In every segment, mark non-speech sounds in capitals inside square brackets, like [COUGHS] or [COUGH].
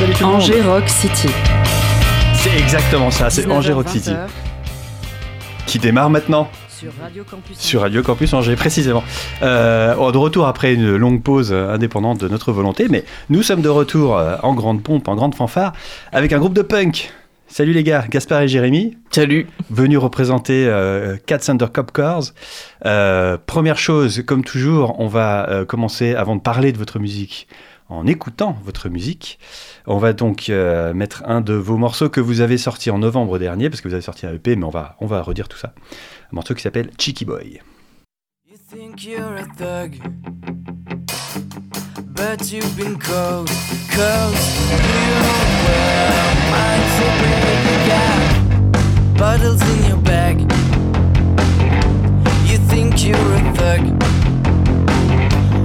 Salut tout le monde. Angers Rock City. C'est exactement ça, c'est Angers Rock City. 19h, Qui démarre maintenant Sur Radio Campus sur Radio Campus Angers, précisément. Euh, oh, de retour après une longue pause indépendante de notre volonté, mais nous sommes de retour euh, en grande pompe, en grande fanfare, avec un groupe de punk. Salut les gars, Gaspard et Jérémy, Salut. venus représenter euh, Cats Under Cop Cars. Euh, première chose, comme toujours, on va euh, commencer avant de parler de votre musique en écoutant votre musique. On va donc euh, mettre un de vos morceaux que vous avez sorti en novembre dernier, parce que vous avez sorti un EP, mais on va, on va redire tout ça. Un morceau qui s'appelle Cheeky Boy. You think you're a thug, but you've been cold, cause you minds away. You got bottles in your bag. You think you're a thug.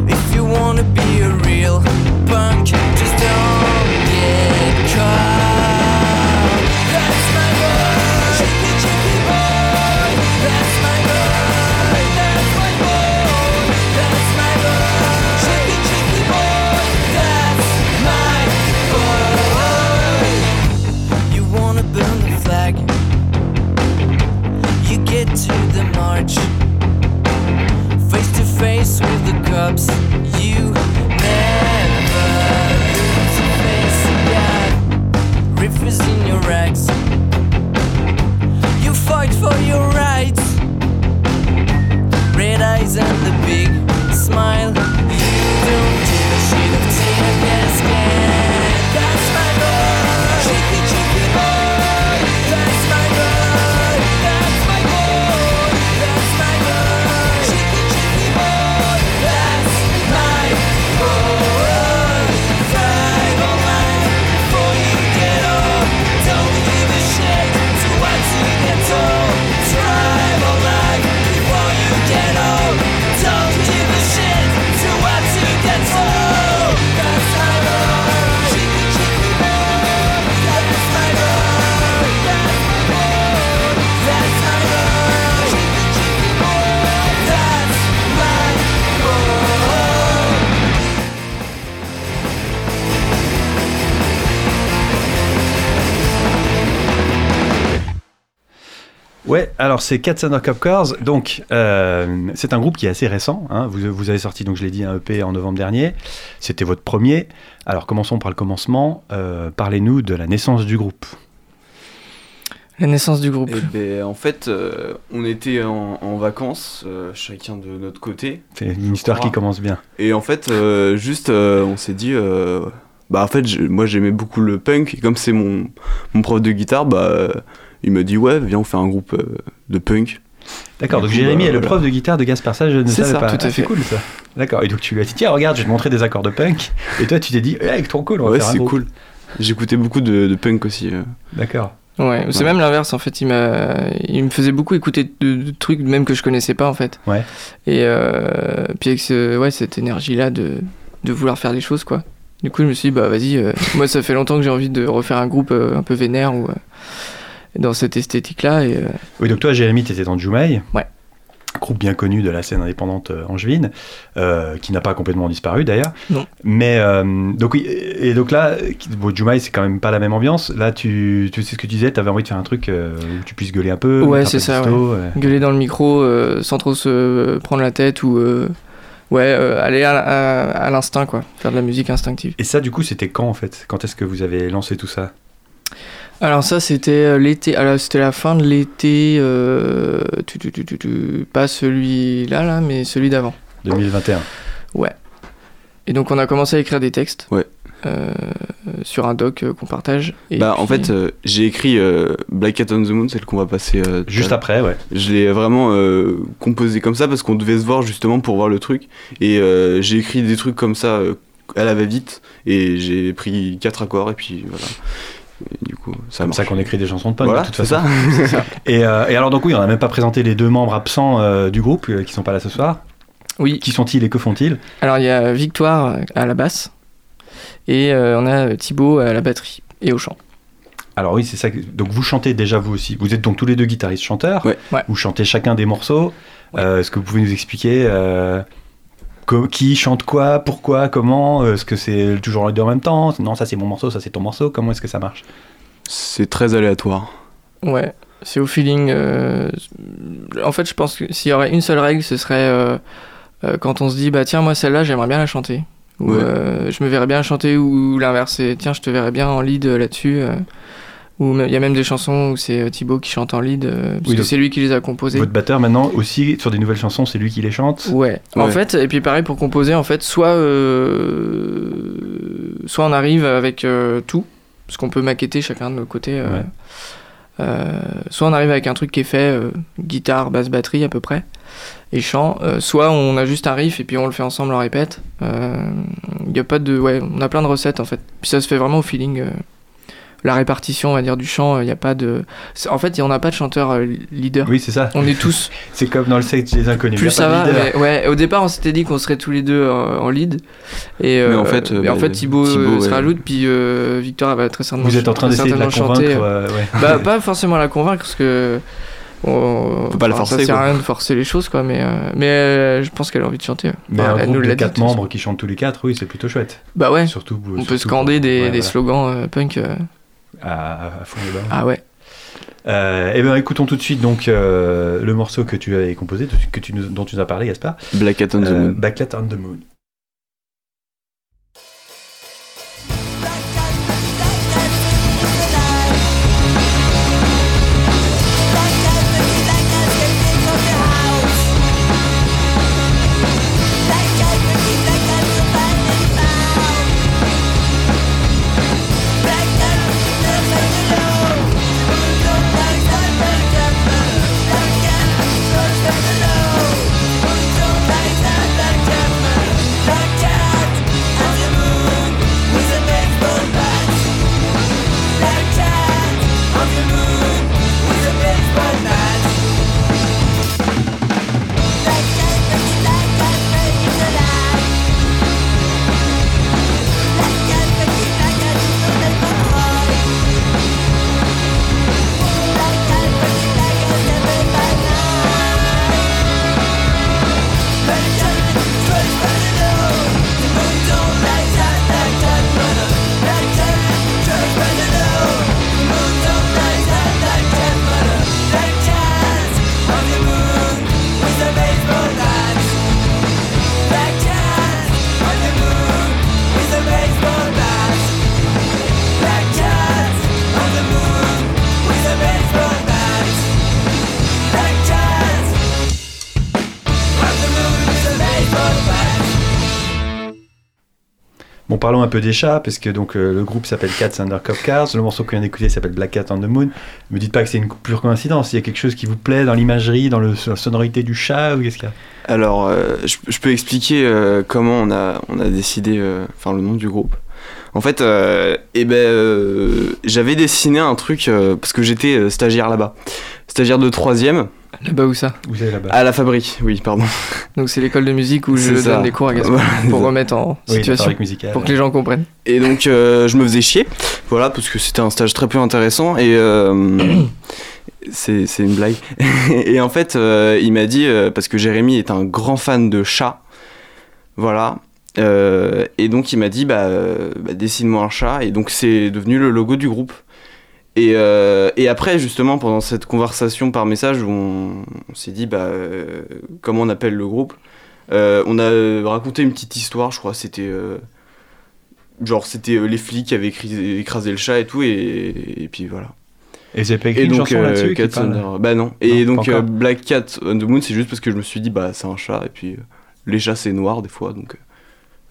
If you wanna be a real punk, just don't get caught. Alors c'est Cats Under Cop Cars. Donc, euh, c'est un groupe qui est assez récent. hein. Vous, vous avez sorti, donc je l'ai dit, un EP en novembre dernier. C'était votre premier. Alors, commençons par le commencement. Euh, Parlez-nous de la naissance du groupe. La naissance du groupe. Eh ben, en fait, euh, on était en, en vacances, euh, chacun de notre côté. C'est une histoire qui commence bien. Et en fait, euh, juste, euh, on s'est dit, euh, bah en fait, moi j'aimais beaucoup le punk. Et comme c'est mon, mon prof de guitare, bah euh, il me dit, ouais, viens, on fait un groupe euh, de punk. D'accord, donc coup, Jérémy bah, est le voilà. prof de guitare de Gaspard. Ça, je ne C'est savais ça, pas. tout à Ah, C'est fait. cool ça. D'accord, et donc tu lui as dit, tiens, regarde, je vais te montrer des accords de punk. Et toi, tu t'es dit, eh, trop cool, on va Ouais, faire un c'est cool. J'écoutais beaucoup de, de punk aussi. euh. D'accord. Ouais, c'est Ouais. même l'inverse en fait. Il, il me faisait beaucoup écouter de, de trucs même que je connaissais pas en fait. Ouais. Et euh, puis avec ce, ouais, cette énergie-là de, de vouloir faire les choses quoi. Du coup, je me suis dit, bah vas-y, euh, moi ça fait longtemps que j'ai envie de refaire un groupe euh, un peu vénère ou euh, dans cette esthétique-là. Et, euh, Oui, donc toi, Jérémy, tu étais dans Jumaï. Ouais. Groupe bien connu de la scène indépendante euh, angevine, euh, qui n'a pas complètement disparu d'ailleurs. Non. Mais euh, donc oui, et donc là, bon, Jumaï, c'est quand même pas la même ambiance. Là, tu, tu sais ce que tu disais, tu avais envie de faire un truc euh, où tu puisses gueuler un peu. Ouais, c'est ça, de disto, ouais. gueuler dans le micro sans trop se prendre la tête ou ouais, aller à, à- à l'instinct quoi. Faire de la musique instinctive. Et ça, du coup, c'était quand en fait? Quand est-ce que vous avez lancé tout ça? Alors ça c'était euh, l'été, alors c'était la fin de l'été, euh, tu, tu, tu, tu, tu- pas celui-là là, mais celui d'avant. 2021. Et donc on a commencé à écrire des textes. Ouais. euh, sur un doc euh, qu'on partage. Et bah, en fait, euh, j'ai écrit euh, Black Cat on the Moon, celle qu'on va passer. euh, Juste après, ouais. Je l'ai vraiment euh, composé comme ça parce qu'on devait se voir justement pour voir le truc. Et euh, j'ai écrit des trucs comme ça, euh, à la va-vite et j'ai pris quatre accords et puis voilà. Et du coup, ça C'est comme marche. ça qu'on écrit des chansons de punk, Voilà, de toute façon. [LAUGHS] ça. Et, euh, et alors, donc, oui, on n'a même pas présenté les deux membres absents euh, du groupe euh, qui sont pas là ce soir. Oui, Qui sont-ils et que font-ils? Alors il y a Victoire à la basse et euh, on a Thibaut à la batterie et au chant. Alors oui, c'est ça. que- Donc vous chantez déjà vous aussi. Vous êtes donc tous les deux guitaristes chanteurs. Ouais. Ouais. Vous chantez chacun des morceaux. Ouais. Euh, Est-ce que vous pouvez nous expliquer euh, qui chante quoi, pourquoi, comment euh, Est-ce que c'est toujours les deux en même temps? Non, ça c'est mon morceau, ça c'est ton morceau. Comment est-ce que ça marche? C'est très aléatoire. Ouais, c'est au feeling. euh, En fait, je pense que s'il y aurait une seule règle, ce serait euh, euh, quand on se dit bah tiens moi celle-là j'aimerais bien la chanter. Ou Ouais. euh, je me verrais bien la chanter ou l'inverse, c'est tiens je te verrais bien en lead euh, là-dessus. Ou il y a même des chansons où c'est euh, Thibaut qui chante en lead euh, parce Oui, que c'est lui qui les a composées. Votre batteur maintenant aussi sur des nouvelles chansons, c'est lui qui les chante. Ouais. En fait, et puis pareil pour composer, en fait, soit euh, soit on arrive avec euh, tout, parce qu'on peut maqueter chacun de nos côtés. euh, Ouais. euh, soit on arrive avec un truc qui est fait, euh, guitare, basse, batterie à peu près, et chant. euh, soit on a juste un riff et puis on le fait ensemble, on répète. Il y a pas de, ouais, on a plein de recettes en fait. Puis ça se fait vraiment au feeling. euh, la répartition, on va dire, du chant, il n'y a pas de. En fait, on n'a pas de chanteur euh, leader. Oui, c'est ça. On est tous [LAUGHS] C'est comme dans le sexe des inconnus. plus ça va, mais ouais, au départ on s'était dit qu'on serait tous les deux euh, en lead. Et, euh, Mais en fait, euh, en fait Thibaut, Thibaut, euh, se ouais. rajoute, puis euh, Victor va très certainement, Vous êtes en train d'essayer de la convaincre. chanter. euh, euh, ouais. bah, [LAUGHS] pas forcément la convaincre parce que. On peut pas la forcer, Ça sert à quoi. rien de forcer les choses, quoi, mais, euh, mais euh, je pense qu'elle a envie de chanter. Mais Enfin, un elle groupe nous de quatre membres qui chantent tous les quatre, oui, c'est plutôt chouette. Bah ouais, Surtout. on peut scander des, des slogans euh, punk. À, à fond les balles. ah ouais. Euh, eh bien, écoutons tout de suite donc euh, le morceau que tu avais composé, que tu nous- dont tu nous as parlé, Gaspard. Black Cat on the Euh, Moon. Backlight on the Moon. Des chats, parce que donc euh, le groupe s'appelle Cats Under Cop Cars, le morceau qu'on vient d'écouter s'appelle Black Cat on the Moon. Ne me dites pas que c'est une pure coïncidence, il y a quelque chose qui vous plaît dans l'imagerie, dans la sonorité du chat, ou qu'est-ce qu'il y a? Alors, euh, je, je peux expliquer euh, comment on a, on a décidé, enfin le nom du groupe. En fait, eh ben, j'avais dessiné un truc parce que j'étais stagiaire là-bas, stagiaire de troisième Là-bas où ça Vous là-bas à la fabrique. Oui, pardon. Donc c'est l'école de musique où je ça. donne des cours à Gaspard [LAUGHS] Voilà, pour remettre en Oui, situation, pour que les gens comprennent. Et donc, euh, je me faisais chier, voilà, parce que c'était un stage très peu intéressant et euh, [COUGHS] c'est une blague. [LAUGHS] et en fait, euh, il m'a dit euh, parce que Jérémy est un grand fan de chats, voilà. euh, et donc il m'a dit bah, bah, dessine-moi un chat et donc c'est devenu le logo du groupe. Et, euh, et après justement pendant cette conversation par message où on, on s'est dit bah euh, comment on appelle le groupe, euh, on a raconté une petite histoire, je crois c'était genre c'était les flics qui avaient écrasé le chat et tout et, et puis voilà. Et vous avez pas écrit Et une donc chanson là-dessus Cat bah non. Et Non, donc. Black Cat on the Moon c'est juste parce que je me suis dit bah c'est un chat et puis les chats c'est noir des fois donc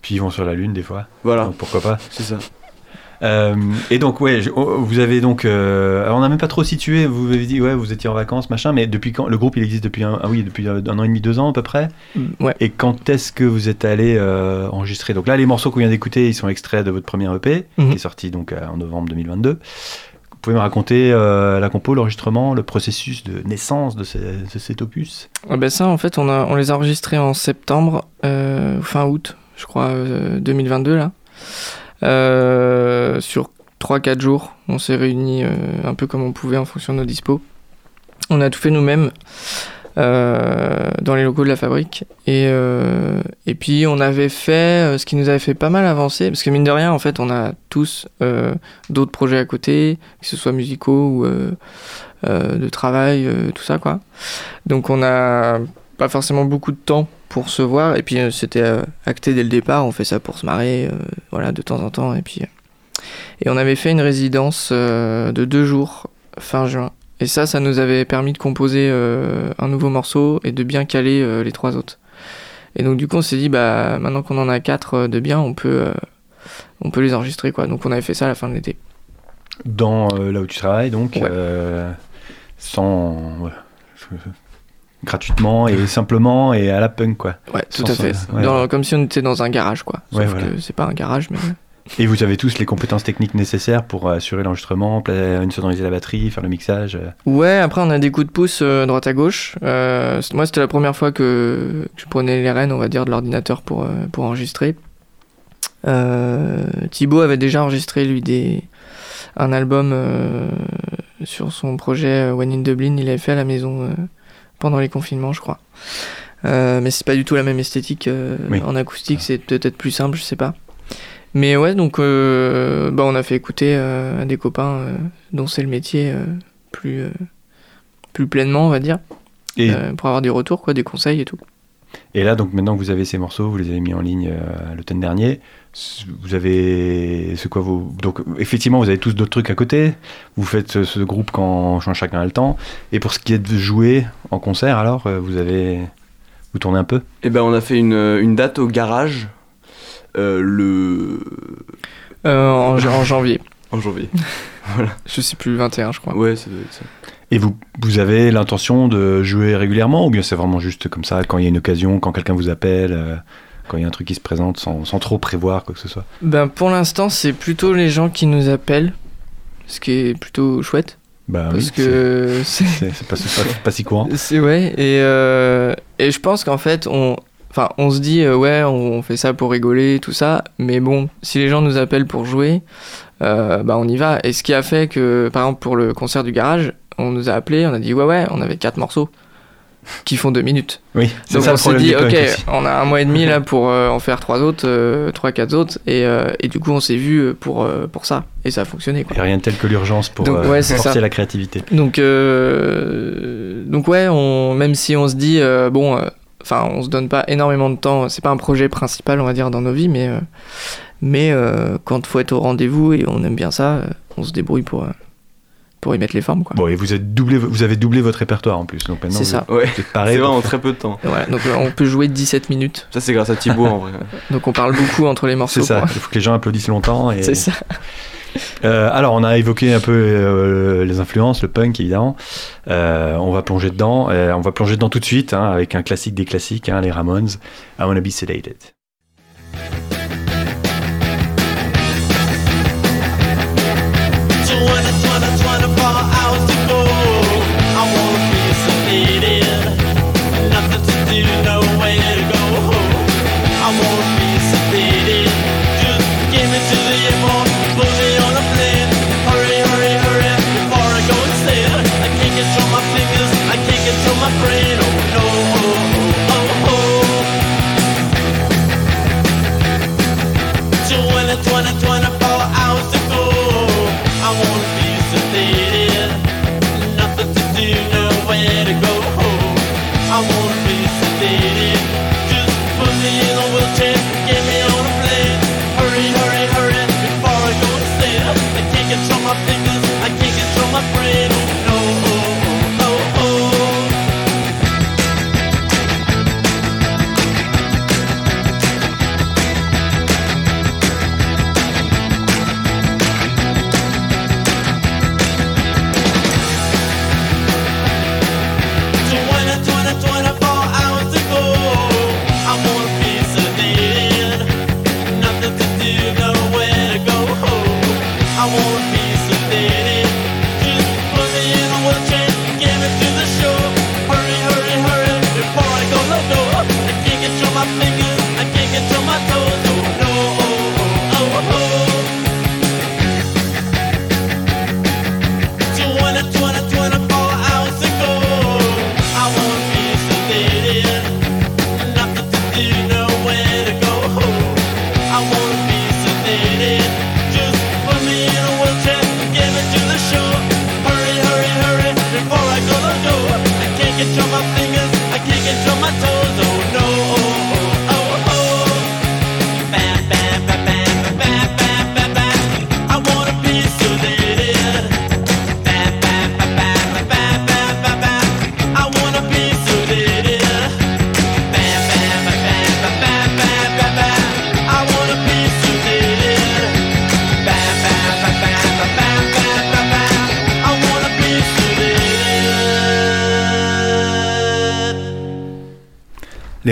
Puis ils vont sur la lune des fois, voilà donc pourquoi pas. c'est ça. Euh, et donc, ouais, je- oh, vous avez donc. euh, alors, on n'a même pas trop situé. Vous avez dit, ouais, vous étiez en vacances, machin. Mais depuis quand Le groupe, il existe depuis un, ah oui, depuis un an et demi, deux ans à peu près? Ouais. Et quand est-ce que vous êtes allé euh, enregistrer? Donc là, les morceaux qu'on vient d'écouter, ils sont extraits de votre premier EP, Mhm. qui est sorti donc euh, en novembre 2022. Vous pouvez me raconter euh, la compo, l'enregistrement, le processus de naissance de, ce- de cet opus? Ah ben ça, en fait, on, a, on les a enregistrés en septembre, euh, fin août, je crois, euh, 2022, là. Euh, sur 3-4 jours, on s'est réunis euh, un peu comme on pouvait en fonction de nos dispos. On a tout fait nous-mêmes euh, dans les locaux de la fabrique. Et, puis, on avait fait ce qui nous avait fait pas mal avancer, parce que mine de rien, en fait, on a tous d'autres projets à côté, que ce soit musicaux ou de travail, tout ça, quoi. Donc on a pas forcément beaucoup de temps pour se voir et puis euh, c'était euh, acté dès le départ, on fait ça pour se marrer, euh, voilà, de temps en temps et puis et on avait fait une résidence de deux jours fin juin et ça, ça nous avait permis de composer un nouveau morceau et de bien caler les trois autres. Et donc du coup on s'est dit bah maintenant qu'on en a quatre de bien, on peut on peut les enregistrer quoi. Donc on avait fait ça à la fin de l'été. dans là où tu travailles, donc Ouais. sans ouais, gratuitement et simplement et à la punk quoi. Ouais, tout Sans- à fait. ouais. Dans- comme si on était dans un garage quoi. Sauf Ouais, voilà. que c'est pas un garage mais Et vous avez tous les compétences techniques nécessaires pour assurer l'enregistrement, sonoriser la batterie, faire le mixage. euh. Ouais, après on a des coups de pouce euh, droite à gauche. Euh, moi c'était la première fois que, je prenais les rênes, on va dire, de l'ordinateur pour, euh, pour enregistrer. Euh, Thibaut avait déjà enregistré lui des, un album euh, sur son projet euh, When in Dublin, il l'avait fait à la maison euh, pendant les confinements je crois. Euh, mais c'est pas du tout la même esthétique euh, Oui. en acoustique, c'est peut-être plus simple, je sais pas. Mais ouais, donc euh, bah, on a fait écouter euh, à des copains dont c'est le métier plus, plus pleinement, on va dire, Et, pour avoir des retours, quoi, des conseils et tout. Et là, donc maintenant que vous avez ces morceaux, vous les avez mis en ligne euh, l'automne dernier. Vous avez, c'est quoi vos donc effectivement vous avez tous d'autres trucs à côté. Vous faites ce, ce groupe quand, quand chacun a le temps. Et pour ce qui est de jouer en concert, alors euh, vous avez, vous tournez un peu? Et ben on a fait une, une date au garage euh, le Euh, en, en janvier, en janvier. [LAUGHS] je sais plus, le 21 je crois. Ouais, ça doit être ça. Et vous, vous avez l'intention de jouer régulièrement ou bien c'est vraiment juste comme ça, quand il y a une occasion, quand quelqu'un vous appelle, euh, quand il y a un truc qui se présente sans, sans trop prévoir quoi que ce soit? Ben, pour l'instant c'est plutôt les gens qui nous appellent, ce qui est plutôt chouette, Bah parce oui, que c'est... pas, pas- pas si courant. [LAUGHS] C'est ouais, et, euh, et je pense qu'en fait, on, enfin, on se dit, euh, ouais, on, on fait ça pour rigoler, tout ça, mais bon, si les gens nous appellent pour jouer, euh, bah on y va. Et ce qui a fait que, par exemple, pour le concert du garage, on nous a appelés, on a dit, ouais, ouais, on avait quatre morceaux qui font deux minutes. Oui, c'est Donc ça on s'est dit, ok, aussi. on a un mois et demi là [LAUGHS] pour euh, en faire trois autres, euh, trois, quatre autres, et, euh, et du coup, on s'est vu pour, euh, pour ça, et ça a fonctionné, quoi. Et rien de tel que l'urgence pour Donc, ouais, forcer ça. la créativité. Donc, donc ouais, on, même si on se dit, bon, enfin, on se donne pas énormément de temps, c'est pas un projet principal, on va dire, dans nos vies, mais, mais quand faut être au rendez-vous et on aime bien ça, on se débrouille pour, pour y mettre les formes, quoi. Bon, et vous, êtes doublé, vous avez doublé votre répertoire en plus. Donc maintenant, C'est vous ça. Ouais, vous pareil. c'est vraiment faire- très peu de temps. Voilà, donc on peut jouer 17 minutes, Ça c'est grâce à Thibaut en vrai. [LAUGHS] donc on parle beaucoup entre les morceaux. C'est ça, il faut que les gens applaudissent longtemps. Et... C'est ça. Euh, alors, on a évoqué un peu euh, les influences, le punk évidemment. Euh, on va plonger dedans. Euh, on va plonger dedans tout de suite hein, avec un classique des classiques, hein, les Ramones. I Wanna Be Sedated.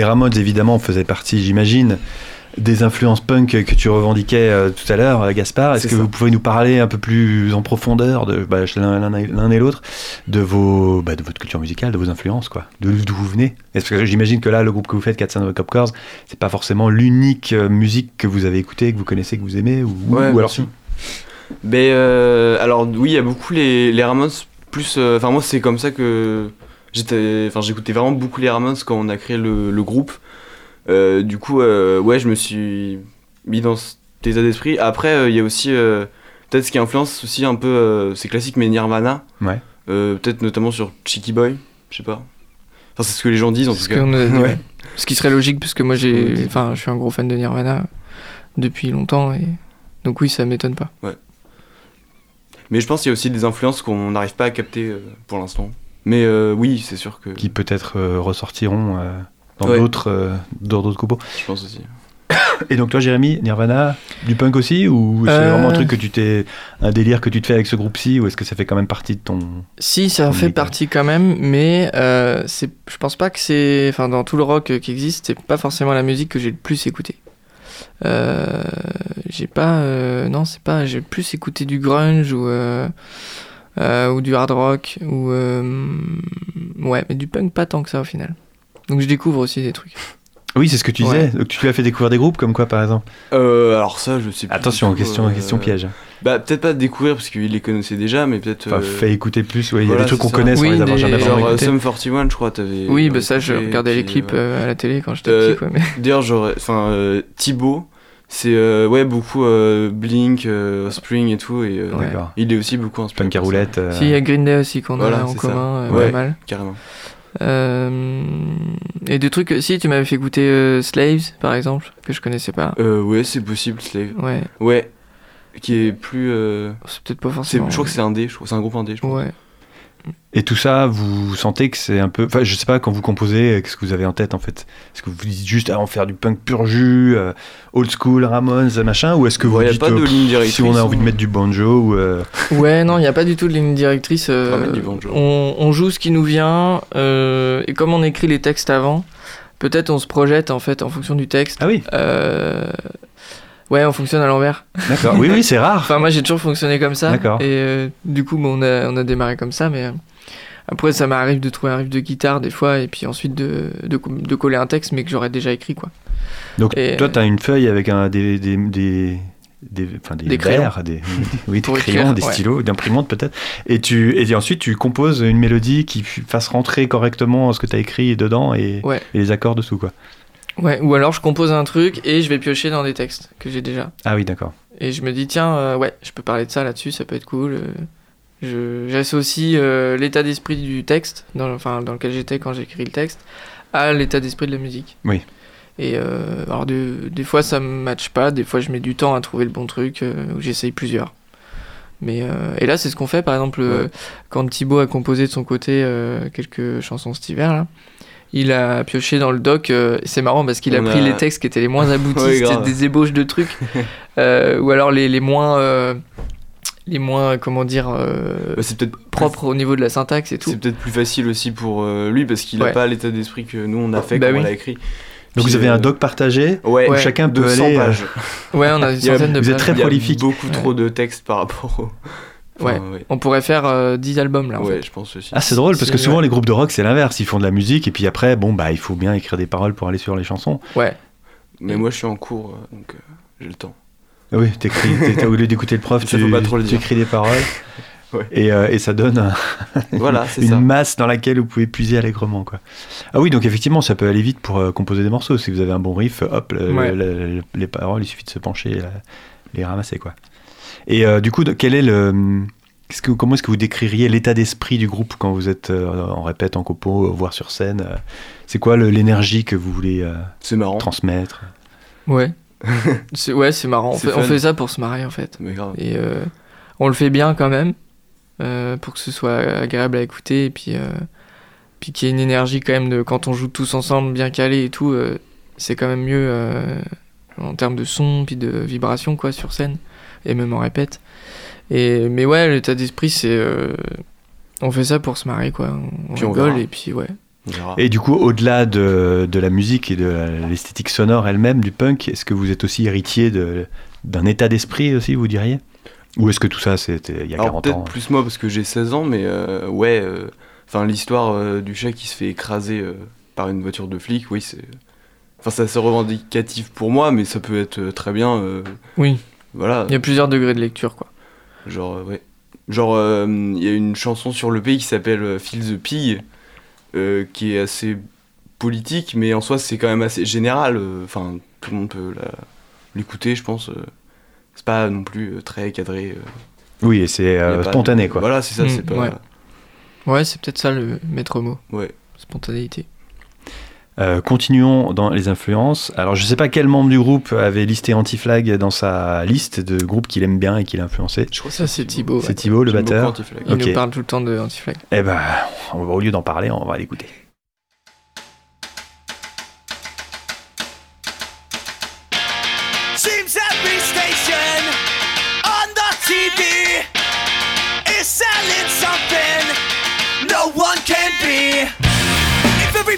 Les Ramones, évidemment, faisaient partie, j'imagine, des influences punk que tu revendiquais euh, tout à l'heure, Gaspard. Est-ce que ça. vous pouvez nous parler un peu plus en profondeur, de bah, l'un et l'autre, de, vos, bah, de votre culture musicale, de vos influences, quoi? De- D'où vous venez? Est-ce que j'imagine que là, le groupe que vous faites, 400 Cop Cars, c'est pas forcément l'unique euh, musique que vous avez écoutée, que vous connaissez, que vous aimez Ou, Ouais, alors si Ben, euh, alors oui, il y a beaucoup les, les Ramones, plus... euh, Enfin moi c'est comme ça que j'étais... Enfin j'écoutais vraiment beaucoup les Ramones quand on a créé le, le groupe. Euh, du coup, euh, ouais, je me suis mis dans cet état d'esprit. Après, euh, il y a aussi... euh, peut-être ce qui influence aussi un peu... euh, c'est classique, mais Nirvana. Ouais. Euh, peut-être notamment sur Cheeky Boy, je sais pas. Enfin c'est ce que les gens disent en Ce tout cas. a Ouais. [LAUGHS] ouais. Ce qui serait logique, puisque moi, On j'ai, enfin, je suis un gros fan de Nirvana depuis longtemps, et donc oui, ça m'étonne pas. Mais je pense qu'il y a aussi des influences qu'on n'arrive pas à capter euh, pour l'instant. Mais euh, oui, c'est sûr que... Qui peut-être euh, ressortiront euh, dans Ouais. d'autres euh, dans d'autres coupos. Je pense aussi. [COUGHS] Et donc toi, Jérémy, Nirvana, du punk aussi Ou c'est Euh. vraiment un truc que tu t'es... un délire que tu te fais avec ce groupe-ci Ou est-ce que ça fait quand même partie de ton... Si, ça en Ton fait musique, partie quand même, mais euh, c'est, je pense pas que c'est, enfin, dans tout le rock qui existe, c'est pas forcément la musique que j'ai le plus écouté. Euh, j'ai pas, euh, non, c'est pas, j'ai plus écouté du grunge ou euh, ou du hard rock ou euh, ouais, mais du punk pas tant que ça au final. Donc je découvre aussi des trucs. Oui, c'est ce que tu Ouais. disais. Donc tu lui as fait découvrir des groupes comme quoi, par exemple? Euh, alors ça, je sais plus. Attention, question, euh, question piège. Bah peut-être pas découvrir parce qu'il les connaissait déjà, mais peut-être. Enfin, euh, fait écouter plus. ouais, Il y a voilà, des trucs qu'on connaît sans Oui, les avoir des- jamais Genre vraiment écoutés. Sum 41, je crois, t'avais. Oui, bah ça, je regardais les puis, clips ouais. euh, à la télé quand j'étais Euh, petit, quoi. Mais... D'ailleurs, j'aurais. Enfin, euh, Thibaut, c'est euh, ouais, beaucoup euh, Blink, euh, Spring et tout, et euh, Ouais. Il est aussi beaucoup inspiré. Punk à roulette. euh, Si, il y a Green Day aussi qu'on Voilà, a en commun, euh, Ouais. pas mal. Carrément. Euh, et des trucs, si tu m'avais fait euh, Slaves par exemple, que je connaissais pas. Euh, ouais, c'est possible, Slave. Ouais, Ouais. Qui est plus. euh, c'est peut-être pas forcément. je crois que c'est un D, je crois. C'est un groupe indé, je crois. Ouais. Et tout ça, vous sentez que c'est un peu. Enfin, je sais pas, quand vous composez, qu'est-ce que vous avez en tête en fait? Est-ce que vous dites juste, ah, on va faire du punk pur jus, euh, old school, Ramones, machin Ou est-ce que vous Ouais, y a dites, pas de euh, ligne si on a envie de hein. mettre du banjo ou. euh, [LAUGHS] Ouais, non, il n'y a pas du tout de ligne directrice. euh, On va mettre du banjo. on, on joue ce qui nous vient, euh, et comme on écrit les textes avant, peut-être on se projette en fait en fonction du texte. Ah oui, Euh, Ouais, on fonctionne à l'envers. d'accord. oui, oui, c'est rare. Enfin, moi j'ai toujours fonctionné comme ça. D'accord. Et euh, du coup, bon, on, a, on a démarré comme ça, mais euh, après, ça m'arrive de trouver un riff de guitare des fois, et puis ensuite de, de, co- de coller un texte, mais que j'aurais déjà écrit, quoi. Donc Et- toi, tu as une feuille avec un, des, des, des, des, enfin, des, Des verres, des, [LAUGHS] oui, des crayons, écrire, des ouais. stylos, d'imprimantes peut-être. Et, tu, et ensuite, tu composes une mélodie qui fasse rentrer correctement ce que tu as écrit dedans et, Ouais. et les accords dessous. Quoi. Ouais, ou alors je compose un truc et je vais piocher dans des textes que j'ai déjà. Ah oui, d'accord. Et je me dis, tiens, euh, ouais, je peux parler de ça là-dessus, ça peut être cool. euh, je- J'associe euh, l'état d'esprit du texte, dans, enfin, dans lequel j'étais quand j'ai écrit le texte, à l'état d'esprit de la musique. Oui. Et alors, de- des fois, ça me matche pas, des fois, je mets du temps à trouver le bon truc, ou j'essaye plusieurs. Mais, et là, c'est ce qu'on fait, par exemple, Ouais. quand Thibaut a composé de son côté quelques chansons cet hiver, là. Il a pioché dans le doc, euh, c'est marrant parce qu'il a pris les textes qui étaient les moins [LAUGHS] aboutis, Ouais, c'était grave. des ébauches de trucs, [LAUGHS] euh, ou alors les, les moins, euh, les moins, comment dire, euh, Bah, c'est peut-être propres au niveau de la syntaxe et tout. C'est peut-être plus facile aussi pour euh, lui parce qu'il a Ouais. pas l'état d'esprit que nous on a fait Bah quand oui. on l'a écrit. Donc Puis, vous avez euh, un doc partagé Ouais, où chacun peut 200 aller. pages. Ouais, on a une [LAUGHS] Il y a- centaine de vous êtes pages. très Il y a prolifique. beaucoup Ouais. trop de textes par rapport au. Ouais. Enfin, ouais. On pourrait faire euh, 10 albums là. En Ouais, fait. je pense aussi. Ah, c'est drôle parce que souvent les groupes de rock c'est l'inverse, ils font de la musique et puis après, bon, bah il faut bien écrire des paroles pour aller sur les chansons. Ouais. Mais moi je suis en cours euh, donc euh, j'ai le temps. Ah Oui, t'écris, au lieu d'écouter le prof, tu, faut pas trop le tu écris des paroles. [LAUGHS] Ouais. Et, euh, et ça donne [LAUGHS] Voilà, c'est une ça. masse dans laquelle vous pouvez puiser allègrement. Quoi. Ah oui, donc effectivement, ça peut aller vite pour euh, composer des morceaux. Si vous avez un bon riff, hop, le- Ouais. le- le- les paroles, il suffit de se pencher et la- les ramasser. Quoi. Et euh, du coup, quel est le, que, comment est-ce que vous décririez l'état d'esprit du groupe quand vous êtes euh, en répète, en copo, euh, voire sur scène C'est quoi l'énergie que vous voulez euh, C'est marrant. transmettre? Ouais. [LAUGHS] c'est, ouais, c'est marrant. On fait, on fun. fait ça pour se marrer en fait. Mais grave. Et euh, on le fait bien quand même, euh, pour que ce soit agréable à écouter. Et puis, euh, puis qu'il y ait une énergie quand même de quand on joue tous ensemble, bien calé et tout, euh, c'est quand même mieux euh, en termes de son, puis de vibration quoi sur scène, et même en répète. Et, mais ouais, l'état d'esprit, c'est. euh, on fait ça pour se marrer quoi. On Puis on rigole verra. et puis ouais. On. Et du coup, au-delà de, de la musique et de l'esthétique sonore elle-même du punk, est-ce que vous êtes aussi héritier de- d'un état d'esprit aussi, vous diriez? Ou est-ce que tout ça, c'était il y a Alors 40 peut-être ans plus moi parce que j'ai 16 ans, mais euh, ouais, euh, enfin l'histoire euh, du chat qui se fait écraser euh, par une voiture de flic, oui, c'est. Enfin, c'est assez revendicatif pour moi, mais ça peut être très bien. euh, Oui, voilà. il y a plusieurs degrés de lecture, quoi. Genre, euh, ouais. Genre, euh, il y a une chanson sur le pays qui s'appelle euh, Feel the Pig, euh, qui est assez politique, mais en soi, c'est quand même assez général. euh, Enfin, tout le monde peut l'écouter, je pense. c'est pas non plus très cadré. euh. Oui, et c'est euh, pas spontané, de- quoi. Voilà, c'est ça, Mm, c'est pas. ouais. Ouais, c'est peut-être ça le maître mot, Ouais. spontanéité. Euh, continuons dans les influences. Alors, je sais pas quel membre du groupe avait listé Anti-Flag dans sa liste de groupes qu'il aime bien et qu'il a influencé. Je crois que Ça, c'est Thibaut. C'est ouais. Thibaut, le batteur. Il nous parle tout le temps de Anti-Flag. Eh ben, on va- au lieu d'en parler, on va l'écouter. Selling something no one can be. If every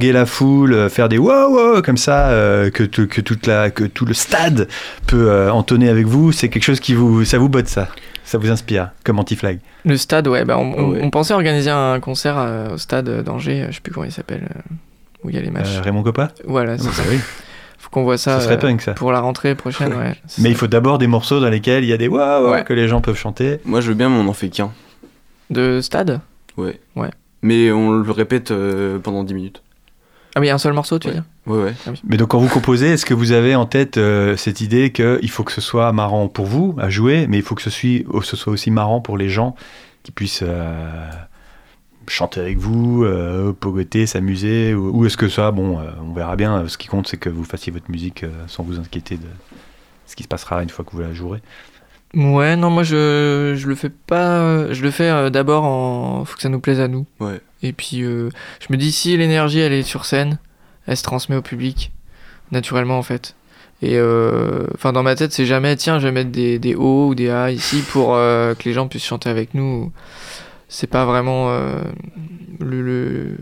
haranguer la foule, euh, faire des wow, wow comme ça, euh, que, tout- que, toute la, que tout le stade peut euh, entonner avec vous, c'est quelque chose qui vous, ça vous botte ça, ça vous inspire, comme anti-flag. Le stade, ouais, bah, on, on- Ouais. on pensait organiser un concert euh, au stade d'Angers, je sais plus comment il s'appelle, euh, où il y a les matchs. Euh, Raymond Coppa Voilà, Ah, c'est bah ça. oui. Faut qu'on voit ça, Ça serait euh, punk ça. pour la rentrée prochaine, ouais. Mais ça. il faut d'abord des morceaux dans lesquels il y a des wow, wow Ouais. que les gens peuvent chanter. Moi, je veux bien, mais on en fait qu'un. De stade? Ouais. Ouais. Mais on le répète euh, pendant 10 minutes. Ah oui, un seul morceau, tu Ouais. veux dire Ouais, ouais. Mais donc quand vous composez, est-ce que vous avez en tête euh, cette idée qu'il faut que ce soit marrant pour vous à jouer, mais il faut que ce soit, ce soit aussi marrant pour les gens qui puissent euh, chanter avec vous, euh, pogoter, s'amuser Ou, ou est-ce que ça, bon, euh, on verra bien. Ce qui compte, c'est que vous fassiez votre musique euh, sans vous inquiéter de ce qui se passera une fois que vous la jouerez. Ouais, non, moi je, je le fais pas. Je le fais euh, d'abord en. Faut que ça nous plaise à nous. Ouais. Et puis euh, je me dis si l'énergie elle est sur scène, elle se transmet au public, naturellement en fait. Et euh, enfin dans ma tête c'est jamais tiens je vais mettre des, des O ou des A ici pour euh, que les gens puissent chanter avec nous. C'est pas vraiment euh, le, le-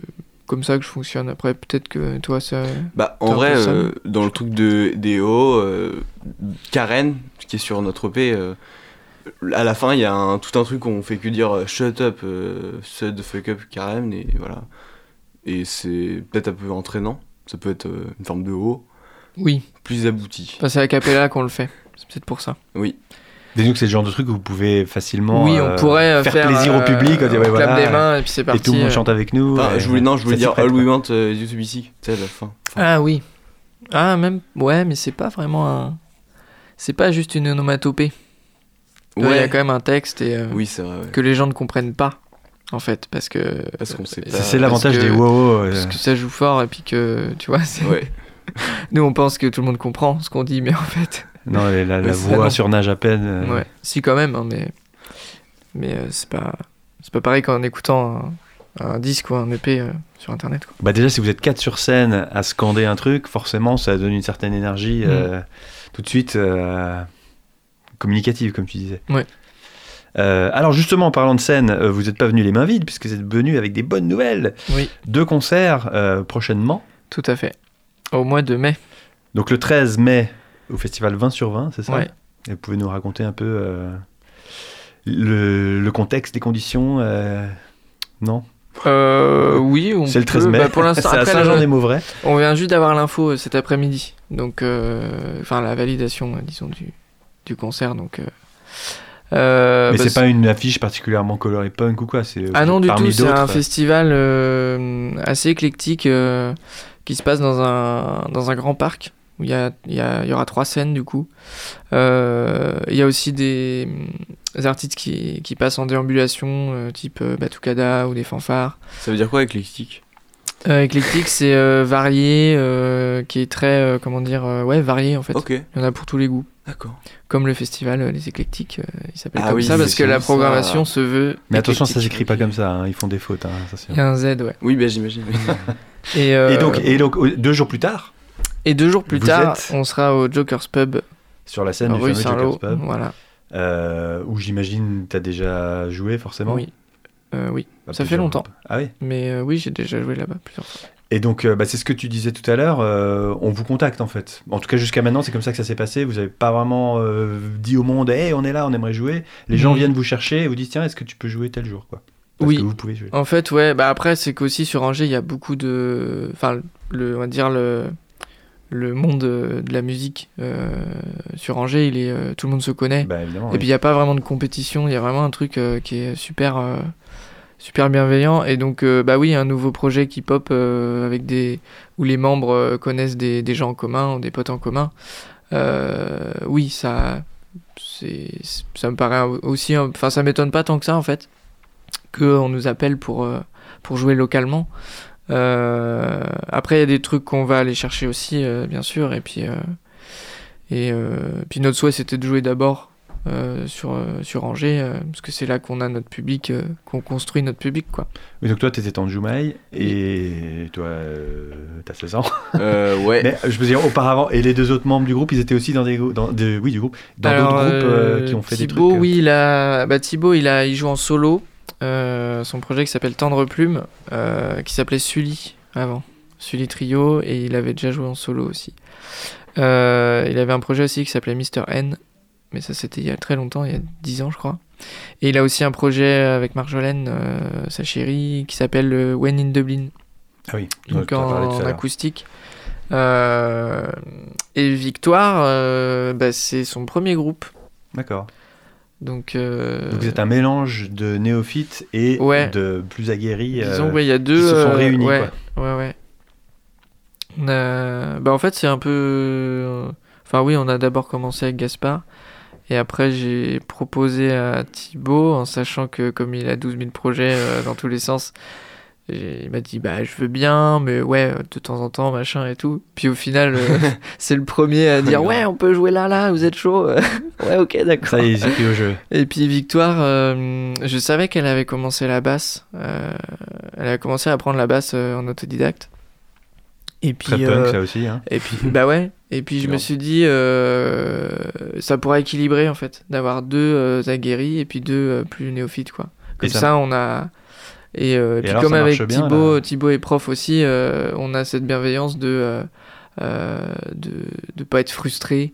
comme ça que je fonctionne. Après peut-être que toi ça. Bah, en vrai, euh, dans le truc de DO, euh, Karen, qui est sur notre EP, euh, à la fin, il y a un, tout un truc où on fait que dire euh, shut up, shut the fuck up, Karen, et voilà. Et c'est peut-être un peu entraînant. Ça peut être une forme de haut, Oui, plus abouti. enfin, c'est à Capella qu'on le fait. C'est peut-être pour ça. Oui. Disons que c'est le genre de truc où vous pouvez facilement oui, euh, on pourrait euh, faire, faire, plaisir au euh, public, dire, ouais, on voilà, des mains et puis c'est et parti. tout le monde chante avec nous. Enfin, et je voulais, non, je voulais dire All. We Want euh, You to Be See, tu sais, la fin. Enfin, Ah oui. Ah même ouais, mais c'est pas vraiment un. C'est pas juste une onomatopée. Il y a ouais. quand même un texte et euh, Oui, c'est vrai. ouais. que les gens ne comprennent pas en fait parce que Parce qu'on sait euh, pas. C'est- l'avantage que- des wow euh, Parce que ça joue fort et puis que tu vois, c'est- Ouais. [LAUGHS] nous on pense que tout le monde comprend ce qu'on dit, mais en fait, Non, la, la- la Mais ça, voix non. surnage à peine. euh, ouais, si quand même, hein, mais mais euh, c'est pas c'est pas pareil qu'en écoutant un, un disque ou un EP euh, sur internet. Quoi. Bah déjà, si vous êtes quatre sur scène à scander un truc, forcément, ça donne une certaine énergie Mm. euh, tout de suite euh, communicative, comme tu disais. Ouais. Euh, alors justement, en parlant de scène, euh, vous n'êtes pas venu les mains vides, puisque vous êtes venu avec des bonnes nouvelles. Oui, Deux concerts euh, prochainement. tout à fait. Au mois de mai. Donc le 13 mai, au festival 20 sur 20, c'est ça Ouais. Et vous pouvez nous raconter un peu euh, le, le contexte, les conditions euh, Non? Euh, oui, on C'est le 13 peut- mai. bah, pour l'instant, [LAUGHS] c'est à après, le- Saint-Jean-des-Mauvrais. On vient juste d'avoir l'info euh, cet après-midi, donc euh, enfin la validation, disons du, du concert, donc. Mais bah, c'est pas une affiche particulièrement colorée punk ou quoi c'est Ah non du tout, c'est un festival assez éclectique qui se passe dans un dans un grand parc où il y a il y, a- il y aura trois scènes du coup. Euh, Il y a aussi des, des artistes qui, qui passent en déambulation, euh, type euh, Batucada ou des fanfares. Ça veut dire quoi, éclectique? Euh, éclectique, c'est euh, varié, euh, qui est très, euh, comment dire, euh, ouais, varié en fait. Il y en a pour tous les goûts. d'accord. Comme le festival euh, Les Éclectiques, euh, il s'appelle Ah comme oui, ça parce que la ça. programmation se veut. Mais attention, ça s'écrit pas comme ça, hein, ils font des fautes. hein, ça, Il y a un Z, ouais. Oui, ben j'imagine. Et, euh, Et donc, et donc au- deux jours plus tard, et deux jours plus vous tard, êtes on sera au Joker's Pub, sur la scène du fameux. Joker's Pub, Voilà. euh, où j'imagine tu as déjà joué forcément. Oui. Euh, oui. Bah, Ça fait longtemps. Ah oui. Mais euh, oui, j'ai déjà joué là-bas plusieurs fois. Et donc, bah, c'est ce que tu disais tout à l'heure, on vous contacte en fait. En tout cas, jusqu'à maintenant, c'est comme ça que ça s'est passé. Vous n'avez pas vraiment dit au monde, hey, on est là, on aimerait jouer. Les gens Mhm. viennent vous chercher et vous disent, tiens, est-ce que tu peux jouer tel jour quoi? Parce Oui. que vous pouvez jouer. En fait, ouais, bah après, c'est qu'aussi sur Angers, il y a beaucoup de. Enfin, le, on va dire le, le monde euh, de la musique euh, sur Angers, il est, euh, tout le monde se connaît. Bah. Et oui. puis il n'y a pas vraiment de compétition, il y a vraiment un truc euh, qui est super, super bienveillant. Et donc, bah oui, un nouveau projet qui pop avec des où les membres connaissent des, des gens en commun ou des potes en commun. Oui, ça, c'est, ça me paraît aussi, enfin, ça m'étonne pas tant que ça en fait, qu'on nous appelle pour pour jouer localement. Euh, après, il y a des trucs qu'on va aller chercher aussi, euh, bien sûr. Et puis, euh, et euh, puis notre souhait, c'était de jouer d'abord euh, sur, euh, sur Angers, euh, parce que c'est là qu'on a notre public, euh, qu'on construit notre public, quoi. Oui, donc toi, tu étais en Joumaï et toi, euh, t'as 16 ans. Euh, ouais. [LAUGHS] Mais je veux dire, auparavant, et les deux autres membres du groupe, ils étaient aussi dans des, dans des- oui, du groupe, dans d'autres Alors, groupes qui ont fait des trucs. Thibaut, euh, oui, il a, bah, Thibaut, il a, il joue en solo. Euh, son projet qui s'appelle Tendre Plume, euh, qui s'appelait Sully avant, Sully Trio, et il avait déjà joué en solo aussi. Euh, il avait un projet aussi qui s'appelait Mr N, mais ça c'était il y a très longtemps, il y a 10 ans je crois. Et il a aussi un projet avec Marjolaine, euh, sa chérie, qui s'appelle euh, When in Dublin. Ah oui, donc en en, acoustique. Euh, et Victoire, bah, c'est son premier groupe. D'accord. Donc, euh, Donc vous êtes un mélange de néophytes et Ouais. de plus aguerris. euh, disons, ouais, il y a deux. qui se sont euh, réunis, ouais, quoi. Ouais, ouais. A- bah, en fait, c'est un peu. Enfin, oui, on a d'abord commencé avec Gaspard. Et après, j'ai proposé à Thibaut, en sachant que comme il a 12 000 projets euh, dans tous les sens, il m'a dit bah je veux bien, mais ouais, de temps en temps, machin et tout. Puis au final, euh, [LAUGHS] c'est le premier à dire ouais, on peut jouer là, là, vous êtes chaud. [LAUGHS] ouais, ok, d'accord. Ça y est, j'ai pris au jeu. Et puis Victoire, euh, je savais qu'elle avait commencé la basse. euh, elle a commencé à apprendre la basse en autodidacte. Et puis, Très punk, ça aussi. Hein. et puis, bah ouais. Et puis je me suis dit, ça pourrait équilibrer en fait, d'avoir deux aguerris et puis deux plus néophytes quoi. Comme ça- on a. Et, euh, Et puis alors, comme avec marche bien, Thibaut, Thibaut est prof aussi, euh, on a cette bienveillance de euh, de de pas être frustré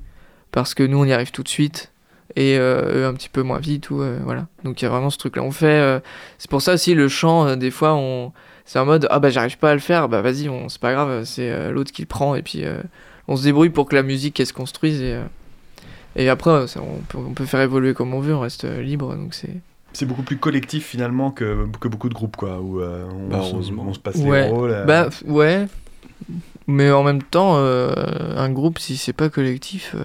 parce que nous on y arrive tout de suite et euh, eux un petit peu moins vite ou euh, voilà. Donc il y a vraiment ce truc là. On fait. euh, c'est pour ça aussi le chant des fois on c'est en mode ah bah j'arrive pas à le faire bah vas-y on c'est pas grave c'est l'autre qui le prend et puis on se débrouille pour que la musique elle se construise et et après on, peut, on peut faire évoluer comme on veut on reste libre donc c'est C'est beaucoup plus collectif finalement que, que beaucoup de groupes, quoi, où euh, on, Bah, on se passe Ouais. les rôles. euh. bah ouais mais en même temps euh, un groupe si c'est pas collectif euh,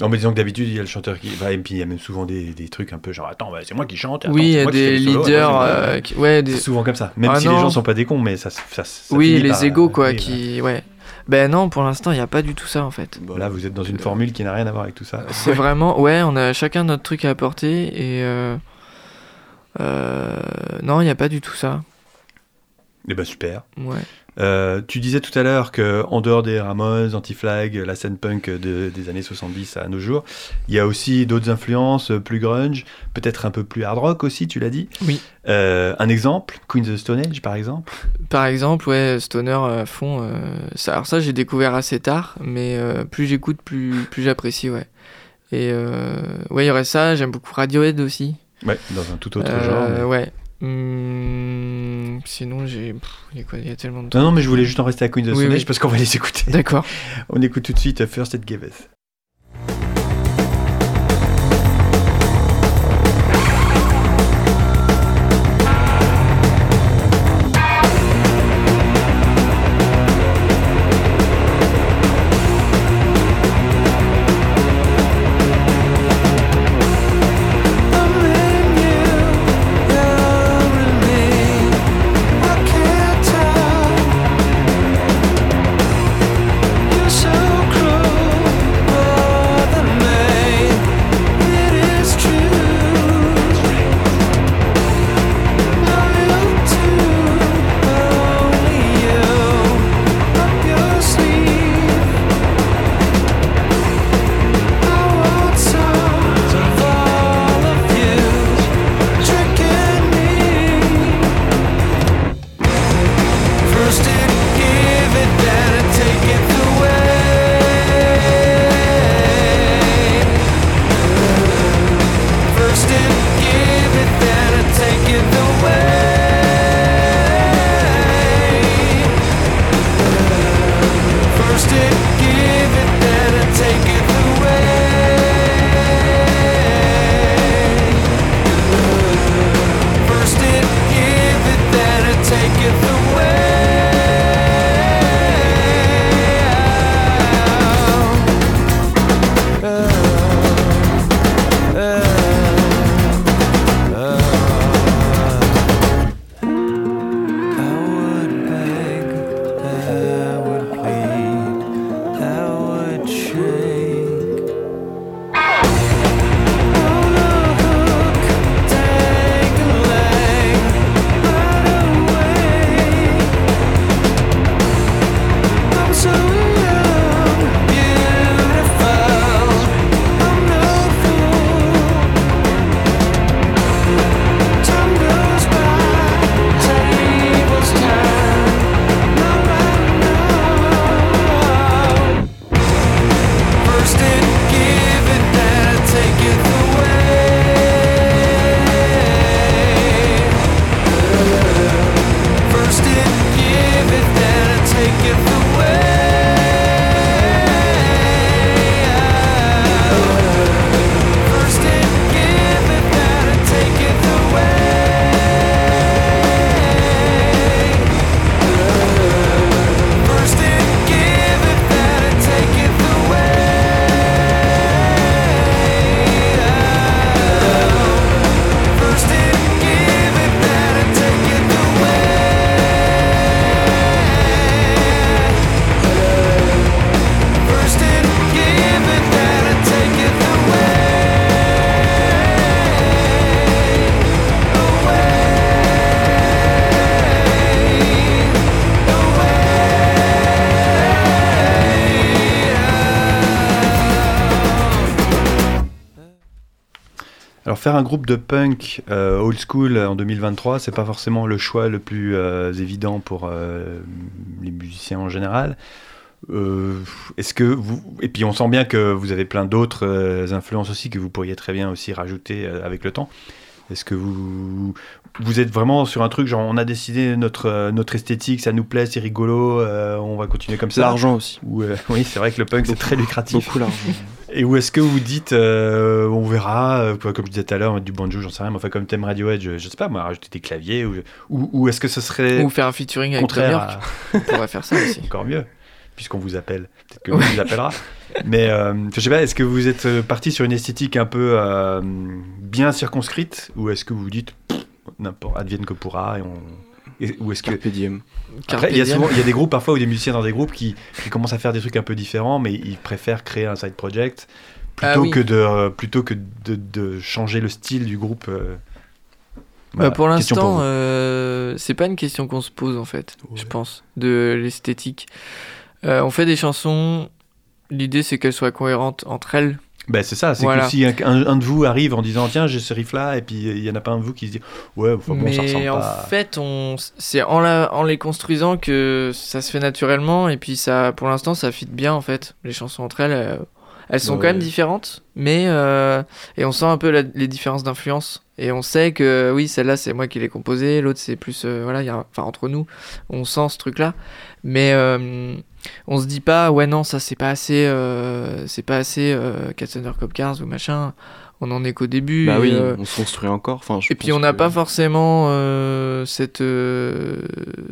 Non, mais disons que d'habitude, il y a le chanteur qui va, et puis il y a même souvent des, des trucs un peu genre, attends, bah, c'est moi qui chante. attends, oui il y a des leaders attends, euh, qui- ouais des C'est souvent comme ça. Même Ah si non. les gens sont pas des cons, mais ça, ça, ça oui finit les par- égos quoi oui, qui ouais ben non pour l'instant il y a pas du tout ça en fait Bah, Là, vous êtes dans une formule qui n'a rien à voir avec tout ça. C'est [LAUGHS] vraiment, ouais, on a chacun notre truc à apporter et euh, euh, non, il n'y a pas du tout ça. Eh ben super. Ouais. Euh, tu disais tout à l'heure que en dehors des Ramones, Anti-Flag, la scène punk de- des années 70 à nos jours, il y a aussi d'autres influences euh, plus grunge, peut-être un peu plus hard rock aussi, tu l'as dit. Oui. Euh, un exemple, Queen of the Stone Age par exemple? Par exemple, ouais, Stoner à fond. euh, ça, alors ça, j'ai découvert assez tard, mais plus j'écoute, plus, plus j'apprécie, ouais. Et ouais, il y aurait ça. J'aime beaucoup Radiohead aussi. Ouais, dans un tout autre genre. mais- Ouais. Hum, sinon, j'ai, il y a tellement de. Non, non, mais je voulais juste en rester à Queen of Oui, oui. Parce qu'on va les écouter. [LAUGHS] D'accord. On écoute tout de suite euh, First It Giveth. Faire un groupe de punk euh, old school en 2023, c'est pas forcément le choix le plus euh, évident pour euh, les musiciens en général. Est-ce que vous et puis on sent bien que vous avez plein d'autres influences aussi que vous pourriez très bien aussi rajouter avec le temps. Est-ce que vous vous êtes vraiment sur un truc genre on a décidé notre notre esthétique, ça nous plaît, c'est rigolo, on va continuer comme ça? L'argent aussi. Ou, oui, c'est vrai que le punk c'est très lucratif. Beaucoup l'argent. [LAUGHS] Et où est-ce que vous dites, euh, on verra, euh, quoi, comme je disais tout à l'heure, mettre du banjo, j'en sais rien, mais enfin comme thème Radiohead, je, je sais pas, moi, rajouter des claviers, ou, ou, ou est-ce que ce serait Ou faire un featuring avec Tom York. à- [LAUGHS] On pourrait faire ça aussi. encore mieux, puisqu'on vous appelle, peut-être que vous appellera. Mais euh, je sais pas, est-ce que vous êtes euh, parti sur une esthétique un peu euh, bien circonscrite, ou est-ce que vous vous dites, n'importe, advienne que pourra, et on... et- ou est-ce que après, il y a souvent, il y a des groupes parfois ou des musiciens dans des groupes qui, qui commencent à faire des trucs un peu différents, mais ils préfèrent créer un side project plutôt Ah oui. que de euh, plutôt que de, de changer le style du groupe. euh. Voilà, Bah, pour question l'instant, euh, c'est pas une question qu'on se pose en fait, Ouais. je pense, de l'esthétique. Euh, on fait des chansons, l'idée c'est qu'elles soient cohérentes entre elles. Ben, c'est ça, c'est voilà. que si un, de vous arrive en disant tiens j'ai ce riff là et puis euh, il y en a pas un de vous qui se dit ouais enfin, bon ça ressemble Mais en pas. fait, on, c'est en, la- en les construisant que ça se fait naturellement et puis ça, pour l'instant, ça fit bien en fait. Les chansons entre elles, euh, elles sont Ouais. quand même différentes, mais euh, et on sent un peu la- les différences d'influence et on sait que oui, celle-là c'est moi qui l'ai composée, l'autre c'est plus euh, voilà, il y a, enfin entre nous, on sent ce truc-là, mais euh, on se dit pas ouais non ça c'est pas assez, euh, c'est pas assez euh, Cats Under Cop Cars ou machin. On en est qu'au début. Bah et, oui, euh, on se construit encore. Enfin, je et puis on n'a que- pas forcément euh, cette, euh,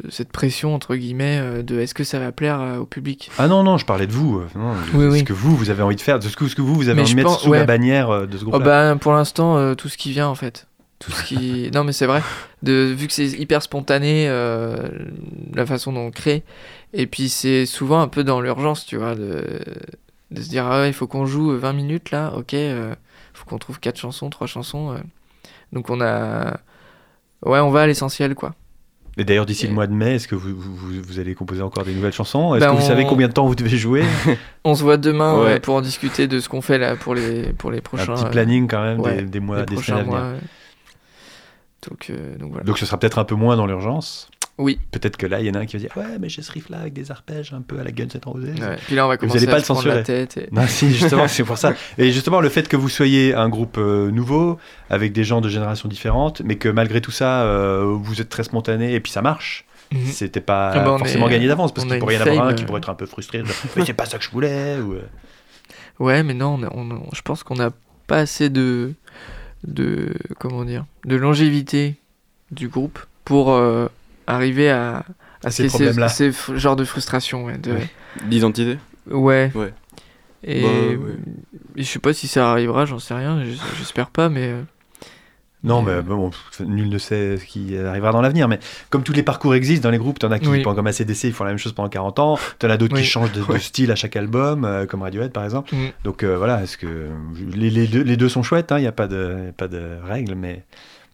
cette pression entre guillemets euh, de est-ce que ça va plaire euh, au public? Ah non non je parlais de vous. non, de Oui, ce oui. que vous vous avez envie de faire, de ce que, ce que vous vous avez Mais envie de mettre pense- sous la bannière de ce Oh groupe. bah, pour l'instant euh, tout ce qui vient en fait. Tout ce qui... [LAUGHS] non mais c'est vrai. De, vu que c'est hyper spontané euh, la façon dont on crée. Et puis c'est souvent un peu dans l'urgence tu vois de, de se dire ah ouais il faut qu'on joue 20 minutes là ok euh, faut qu'on trouve quatre chansons trois chansons. euh. Donc on a ouais on va à l'essentiel quoi. Et d'ailleurs, d'ici le mois de mai, est-ce que vous, vous, vous allez composer encore des nouvelles chansons? Est-ce Ben, que vous savez combien de temps vous devez jouer? [LAUGHS] On se voit demain Ouais. ouais, pour en discuter de ce qu'on fait là pour les, pour les prochains, Un petit euh, planning quand même ouais, des, des mois, des prochains semaines à venir. mois. Donc, euh, donc voilà. Donc ce sera peut-être un peu moins dans l'urgence. Oui. Peut-être que là, il y en a un qui va dire Ouais, mais j'ai ce riff là avec des arpèges un peu à la Guns N' Roses. Ouais. Puis là, on va Vous commencer allez pas à le prendre la censurer. tête. et- Non, si, justement, [LAUGHS] c'est pour ça. Et justement, le fait que vous soyez un groupe euh, nouveau, avec des gens de générations différentes, mais que malgré tout ça, euh, vous êtes très spontané et puis ça marche, Mhm. c'était pas Ah bah, forcément est- gagné d'avance, parce qu'il pourrait y en avoir un qui pourrait être un peu frustré, genre, [LAUGHS] mais c'est pas ça que je voulais. Ou... Ouais, mais non, on je pense qu'on n'a pas assez de, de. Comment dire De longévité du groupe pour euh, arriver à. à Ces ces, problèmes-là. ces f- genres de frustration. Ouais. de- Ouais. L'identité ouais. Ouais. Et, Bah, ouais. je sais pas si ça arrivera, j'en sais rien, j'espère pas, mais. Euh, Non, Mais, mais bon, nul ne sait ce qui arrivera dans l'avenir. Mais comme tous les parcours existent dans les groupes, t'en as qui, Oui. pendant comme ACDC, ils font la même chose pendant 40 ans. T'en as d'autres Oui. qui changent de, style à chaque album, euh, comme Radiohead par exemple. Mm. Donc euh, voilà, est-ce que les, les deux, les deux sont chouettes, il n'y a pas de, y a pas de règles, mais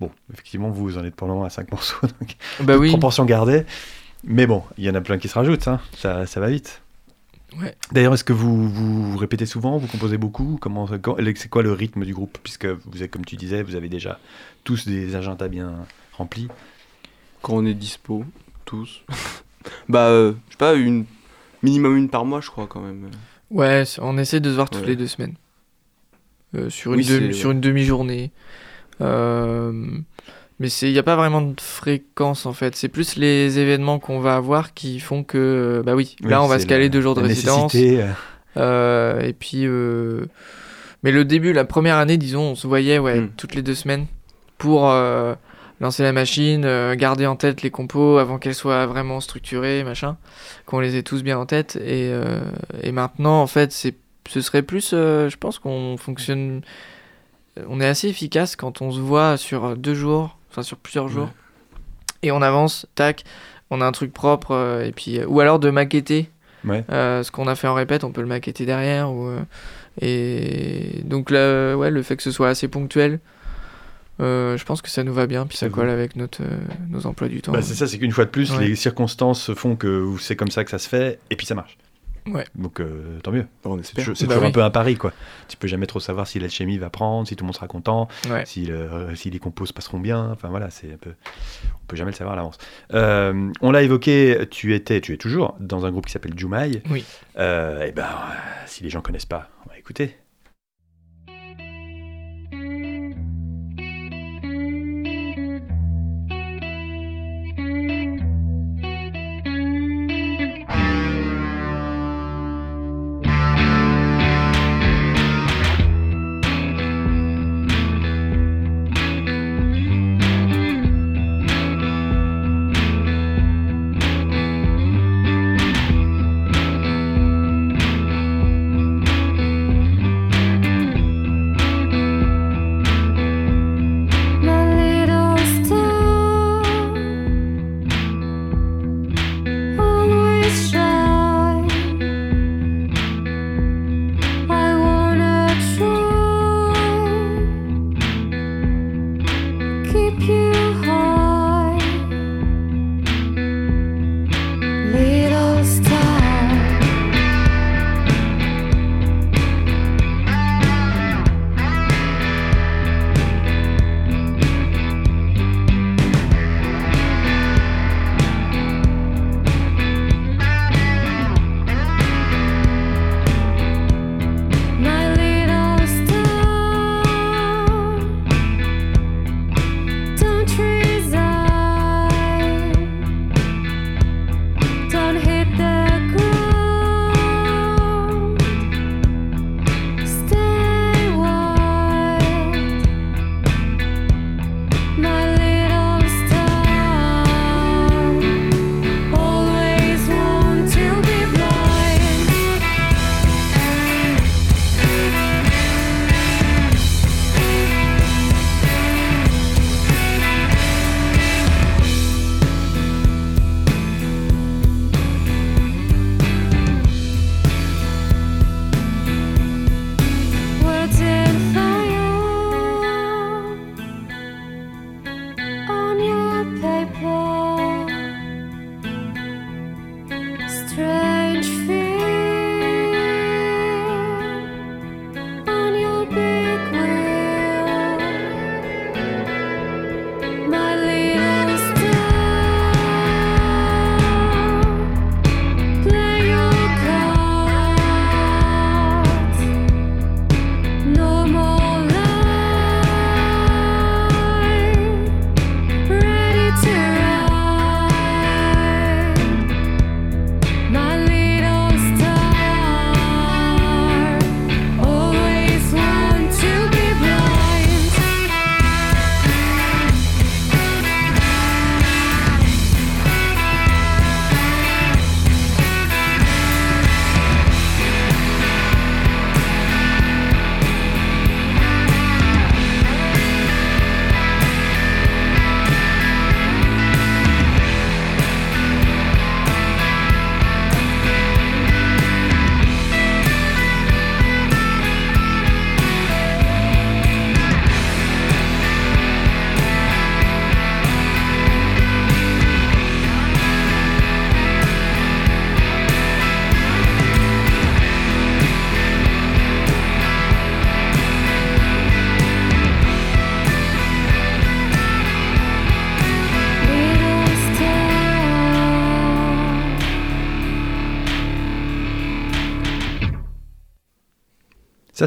bon, effectivement, vous, vous en êtes pour le moment à 5 morceaux, [LAUGHS] donc Bah oui. proportion gardée. Mais bon, il y en a plein qui se rajoutent, hein. ça, ça va vite. Ouais. D'ailleurs, est-ce que vous, vous, répétez souvent, vous composez beaucoup? Comment, C'est quoi le rythme du groupe? Puisque vous êtes, comme tu disais, vous avez déjà tous des agendas bien remplis. Quand on est dispo, tous. [LAUGHS] bah, euh, je sais pas, une minimum une par mois, je crois quand même. Ouais, on essaie de se voir toutes Ouais. les deux semaines. Euh, sur, une Oui, demi- sur une demi-journée. Euh, mais il n'y a pas vraiment de fréquence en fait. C'est plus les événements qu'on va avoir qui font que. Bah oui, là Oui, on va se caler la- deux jours de résidence. euh, Euh, et puis. euh, Mais le début, la première année, disons, on se voyait ouais, Mm. toutes les deux semaines pour euh, lancer la machine, euh, garder en tête les compos avant qu'elles soient vraiment structurées, machin, qu'on les ait tous bien en tête. Et, euh, et maintenant, en fait, c'est, ce serait plus, euh, je pense qu'on fonctionne, on est assez efficace quand on se voit sur deux jours, enfin sur plusieurs jours, et on avance, tac, on a un truc propre, euh, et puis, ou alors de maqueter. Ouais. Euh, ce qu'on a fait en répète, on peut le maqueter derrière. Ou, euh, et donc là, ouais, le fait que ce soit assez ponctuel, euh, je pense que ça nous va bien, puis ça Ça colle avec notre, euh, nos emplois du temps. bah, c'est ça, c'est qu'une fois de plus, Ouais. les circonstances font que c'est comme ça que ça se fait, et puis ça marche. Ouais. Donc euh, tant mieux. On C'est espère. toujours, c'est Bah toujours oui. un peu un pari, quoi. Tu peux jamais trop savoir si l'alchimie va prendre, si tout le monde sera content, Ouais. si, le- si les compos se passeront bien. Enfin voilà, c'est un peu. On peut jamais le savoir à l'avance. Euh, on l'a évoqué, tu étais, tu es toujours dans un groupe qui s'appelle Jumai. Oui. Euh, et ben, euh, si les gens connaissent pas, on va écouter.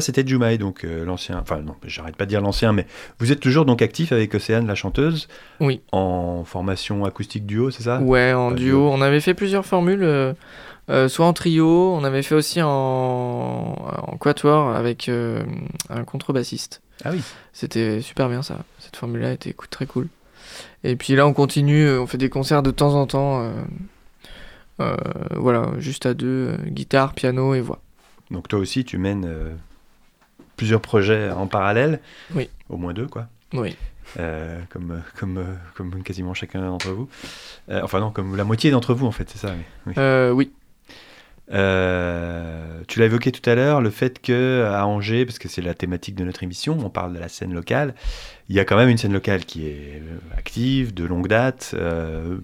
Ça, c'était Jumai, donc euh, l'ancien. Enfin, non, j'arrête pas de dire l'ancien, mais vous êtes toujours donc actif avec Océane, la chanteuse, Oui. en formation acoustique duo, c'est ça? Ouais, en duo. duo. On avait fait plusieurs formules, euh, euh, soit en trio, on avait fait aussi en, en quatuor avec euh, un contrebassiste. Ah oui. C'était super bien ça. Cette formule-là était très cool. Et puis là, on continue, on fait des concerts de temps en temps. euh, voilà, juste à deux, euh, guitare, piano et voix. Donc toi aussi, tu mènes euh, plusieurs projets en parallèle. Oui. Au moins deux, quoi. Oui. Euh, comme, euh, comme, euh, comme quasiment chacun d'entre vous. Euh, enfin non, comme la moitié d'entre vous, en fait, c'est ça. oui. Oui. Euh, oui. Tu l'as évoqué tout à l'heure, le fait que à Angers, parce que c'est la thématique de notre émission, on parle de la scène locale. Il y a quand même une scène locale qui est active, de longue date,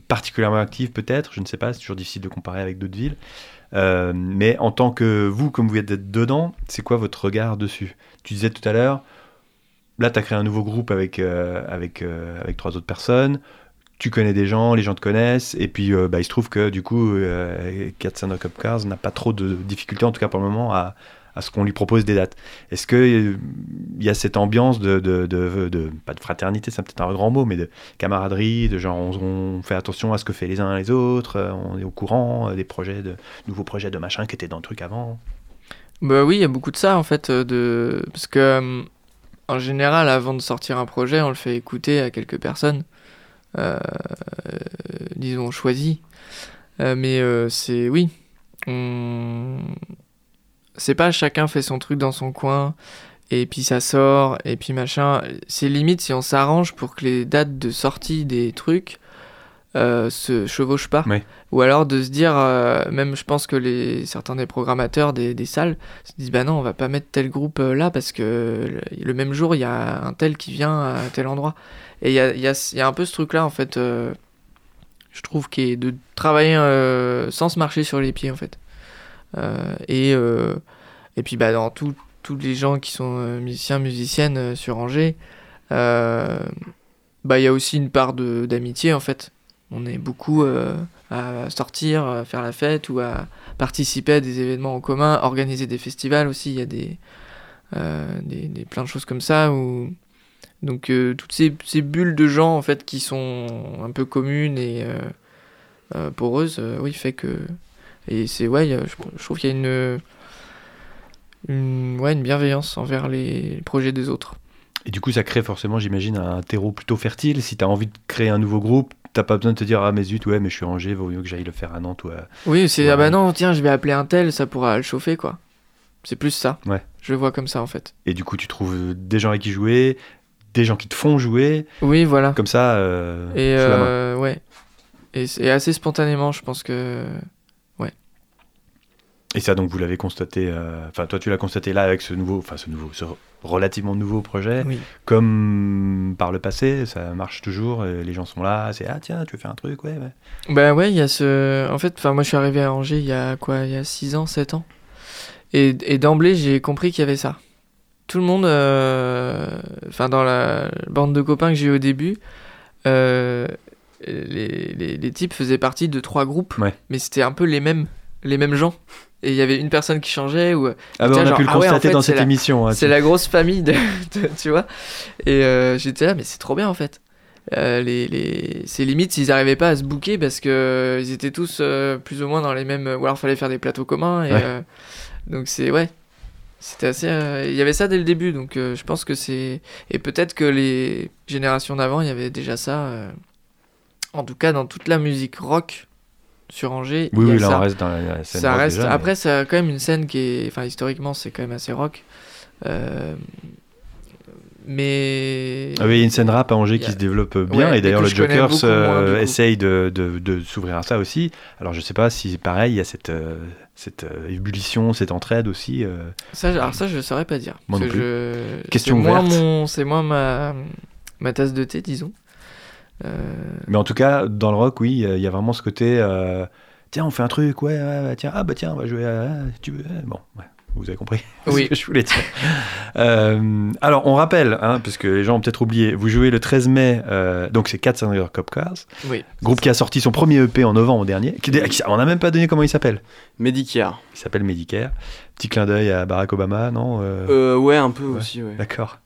particulièrement active peut-être. Je ne sais pas, c'est toujours difficile de comparer avec d'autres villes. Euh, mais en tant que vous, comme vous êtes dedans, c'est quoi votre regard dessus? Tu disais tout à l'heure, là, tu as créé un nouveau groupe avec, euh, avec, euh, avec trois autres personnes. Tu connais des gens, les gens te connaissent, et puis bah, il se trouve que du coup, euh, Cat Thunder Cup Cars n'a pas trop de difficultés, en tout cas pour le moment, à, à ce qu'on lui propose des dates. Est-ce qu'il y a cette ambiance de, pas de fraternité, c'est peut-être un grand mot, mais de camaraderie, de genre on, on fait attention à ce que fait les uns les autres, euh, on est au courant euh, des projets, de nouveaux projets de machin qui étaient dans le truc avant? Bah oui, il y a beaucoup de ça en fait, euh, parce que euh, en général, avant de sortir un projet, on le fait écouter à quelques personnes, euh, disons choisies. Euh, mais euh, c'est oui, on... c'est pas chacun fait son truc dans son coin et puis ça sort et puis machin. C'est limite si on s'arrange pour que les dates de sortie des trucs euh, se chevauchent pas. Ouais. Ou alors de se dire, euh, même je pense que les, certains des programmateurs des, des salles se disent bah non, on va pas mettre tel groupe euh, là parce que le, le même jour il y a un tel qui vient à tel endroit. Et il y a, y, a, y a un peu ce truc là en fait, euh, je trouve, qui est de travailler sans se marcher sur les pieds en fait. Euh, et, euh, et puis bah, dans tous les gens qui sont euh, musiciens, musiciennes sur Angers, bah, il y a aussi une part d'amitié en fait. On est beaucoup à sortir, à faire la fête ou à participer à des événements en commun, organiser des festivals aussi. Il y a des, des, plein de choses comme ça. Où... Donc toutes ces, ces bulles de gens en fait qui sont un peu communes et poreuses, oui, fait que et c'est ouais, je, je trouve qu'il y a une une, ouais, une bienveillance envers les projets des autres. Et du coup, ça crée forcément, j'imagine, un terreau plutôt fertile. Si tu as envie de créer un nouveau groupe, t'as pas besoin de te dire Ah, mais zut, ouais, mais je suis rangé, vaut mieux que j'aille le faire à Nantes ou à. Oui, c'est Ouais. ah bah non, tiens, je vais appeler un tel, ça pourra le chauffer quoi. C'est plus ça. Ouais. Je le vois comme ça en fait. Et du coup, tu trouves des gens avec qui jouer, des gens qui te font jouer, Oui, voilà. comme ça, euh, Et euh, ouais. Et assez spontanément, je pense que. Et ça, donc, vous l'avez constaté, euh, enfin, toi, tu l'as constaté là avec ce nouveau, enfin, ce nouveau, ce relativement nouveau projet, Oui. comme par le passé, ça marche toujours, et les gens sont là, c'est Ah, tiens, tu veux faire un truc, ouais, ouais. Bah ouais, il y a ce. En fait, enfin, moi je suis arrivé à Angers il y a quoi Il y a 6 ans, 7 ans. Et, et d'emblée, j'ai compris qu'il y avait ça. Tout le monde, euh, enfin, dans la bande de copains que j'ai eu au début, euh, les, les, les types faisaient partie de trois groupes, Ouais. mais c'était un peu les mêmes, les mêmes gens. Et il y avait une personne qui changeait ou Ah, bah, on a genre, pu le ah ouais, en constater fait, dans cette la- émission. hein, c'est la grosse famille, de, [LAUGHS] de- tu vois. Et euh, j'étais là, mais c'est trop bien en fait. Euh, les, les... C'est limite s'ils n'arrivaient pas à se booker parce que euh, ils étaient tous euh, plus ou moins dans les mêmes. Ou alors fallait faire des plateaux communs. Et, Ouais. donc c'est. Ouais. C'était assez. Il y avait ça dès le début, donc je pense que c'est. Et peut-être que les générations d'avant, il y avait déjà ça. En tout cas, dans toute la musique rock sur Angers, Oui, a oui, là, ça on reste dans la, scène ça rock reste déjà, mais- après c'est quand même une scène qui est enfin historiquement c'est quand même assez rock Euh, mais Ah oui, il y a une scène rap à Angers qui a- se développe bien, Ouais, et d'ailleurs le moins, euh, essaye de, de- de s'ouvrir à ça aussi. Alors je sais pas si pareil, il y a cette, euh, cette euh, ébullition, cette entraide aussi. ça alors ça je saurais pas dire Moi non que je- Question ouverte. c'est moins ma ma tasse de thé disons Mais en tout cas, dans le rock, oui, il y a- vraiment ce côté. euh, tiens, on fait un truc, ouais, tiens, ah bah tiens, on va jouer à. si tu veux. Bon, ouais, vous avez compris [LAUGHS] Oui. ce que je voulais dire. Euh, alors, on rappelle, hein, parce que les gens ont peut-être oublié, vous jouez le 13 mai, euh, donc c'est 4 Cylinder Cop Cars, oui groupe qui a sorti son premier EP en novembre dernier. Qui, qui- on n'a même pas donné comment il s'appelle. Medicare. Il s'appelle Medicare. Petit clin d'œil à Barack Obama, non euh, Euh, ouais, un peu Ouais. aussi, ouais. D'accord.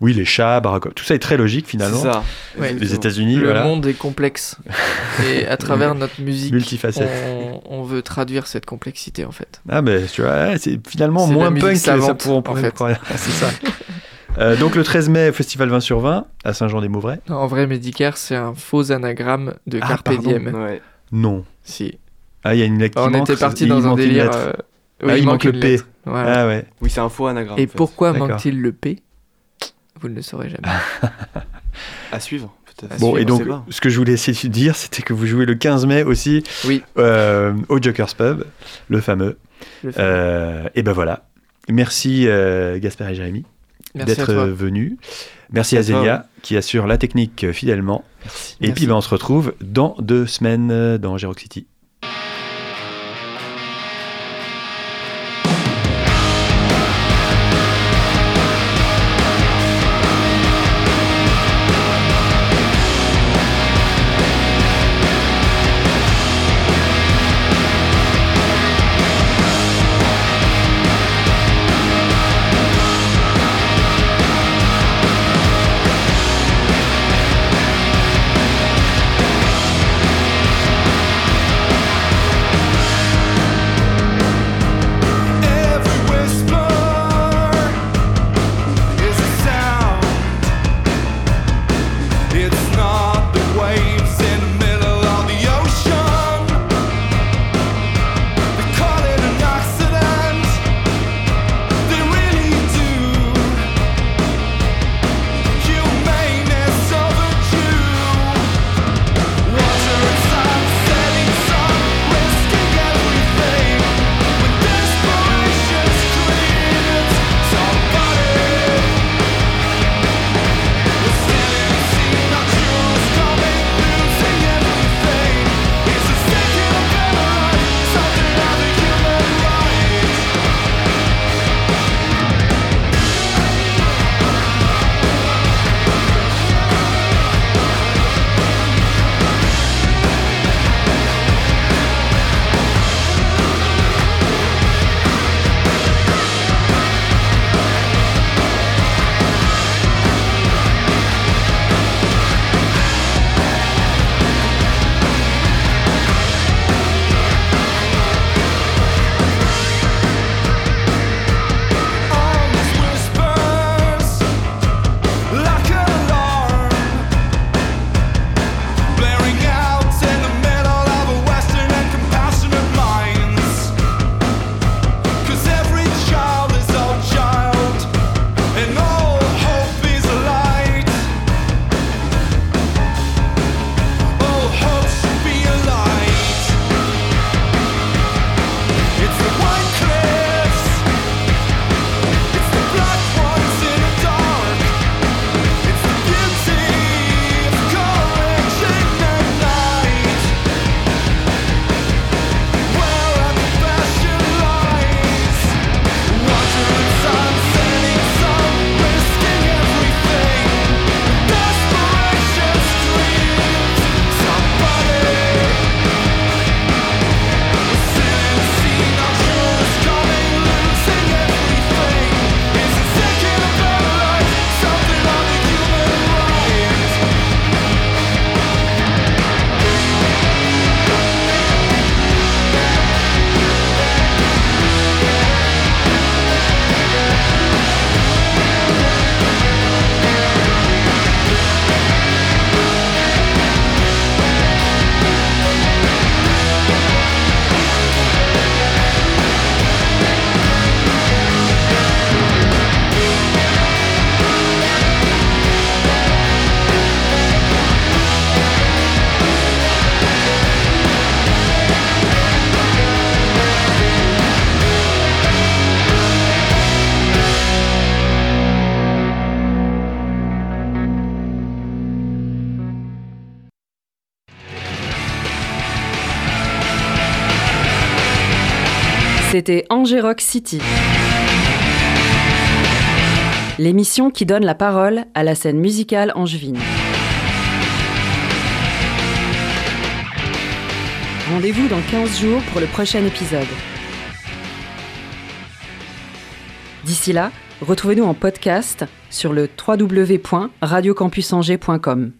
Oui, les chats, Barack Obama, tout ça est très logique C'est finalement. ça. Ouais. Les. États-Unis, le voilà, monde est complexe [LAUGHS] et à travers notre musique multifacette. on, on veut traduire cette complexité en fait Ah, mais tu vois, c'est finalement C'est moins punk que ça savante, pour, en fait. [LAUGHS] c'est ça. [LAUGHS] Euh, donc le 13 mai, festival 20 sur 20 à Saint-Jean-des-Mauvrais. En vrai Medicare c'est un faux anagramme de Ah, Carpe. Diem Ouais. Non. si Ah, il y a une lettre qui on manque, était parti dans un délire euh, Ah, il manque le P. Voilà. Ah ouais. Oui, c'est un faux anagramme. Et en fait. pourquoi D'accord. manque-t-il le P? Vous ne le saurez jamais. [LAUGHS] À suivre, peut-être. À Bon, suivre, et on donc, ce que je voulais essayer de dire, c'était que vous jouez le 15 mai aussi Oui. euh, au Joker's Pub, le fameux. Le. Euh, et ben voilà. Merci euh, Gaspard et Jérémy d'être venus. Merci à Zélia qui assure la technique fidèlement. Merci. Et Merci. puis ben, on se retrouve dans deux semaines dans Gerox City. C'était Rock City. L'émission qui donne la parole à la scène musicale angevine. Rendez-vous dans 15 jours pour le prochain épisode. D'ici là, retrouvez-nous en podcast sur le www.radiocampusangers.com.